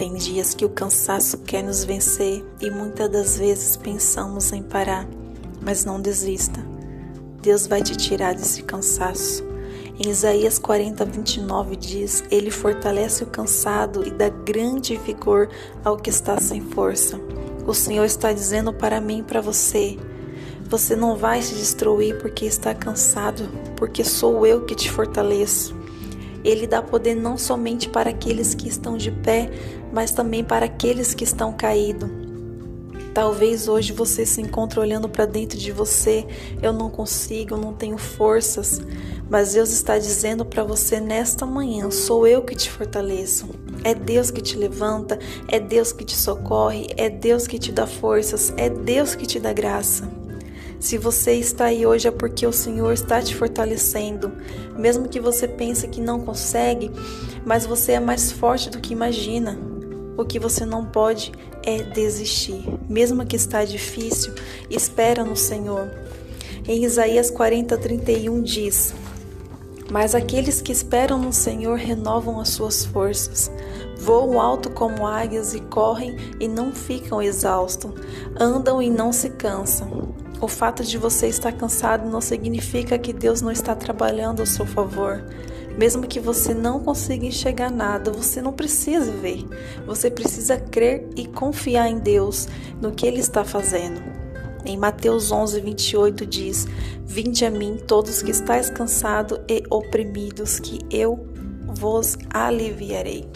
Tem dias que o cansaço quer nos vencer e muitas das vezes pensamos em parar, mas não desista. Deus vai te tirar desse cansaço. Em Isaías 40, 29 diz: Ele fortalece o cansado e dá grande vigor ao que está sem força. O Senhor está dizendo para mim e para você: você não vai se destruir porque está cansado, porque sou eu que te fortaleço. Ele dá poder não somente para aqueles que estão de pé, mas também para aqueles que estão caídos. Talvez hoje você se encontre olhando para dentro de você, eu não consigo, eu não tenho forças, mas Deus está dizendo para você nesta manhã: sou eu que te fortaleço. É Deus que te levanta, é Deus que te socorre, é Deus que te dá forças, é Deus que te dá graça. Se você está aí hoje é porque o Senhor está te fortalecendo. Mesmo que você pense que não consegue, mas você é mais forte do que imagina. O que você não pode é desistir. Mesmo que está difícil, espera no Senhor. Em Isaías 40, 31 diz: Mas aqueles que esperam no Senhor renovam as suas forças. Voam alto como águias e correm e não ficam exaustos, andam e não se cansam. O fato de você estar cansado não significa que Deus não está trabalhando ao seu favor. Mesmo que você não consiga enxergar nada, você não precisa ver. Você precisa crer e confiar em Deus, no que Ele está fazendo. Em Mateus 11, 28 diz: Vinde a mim, todos que estáis cansados e oprimidos, que eu vos aliviarei.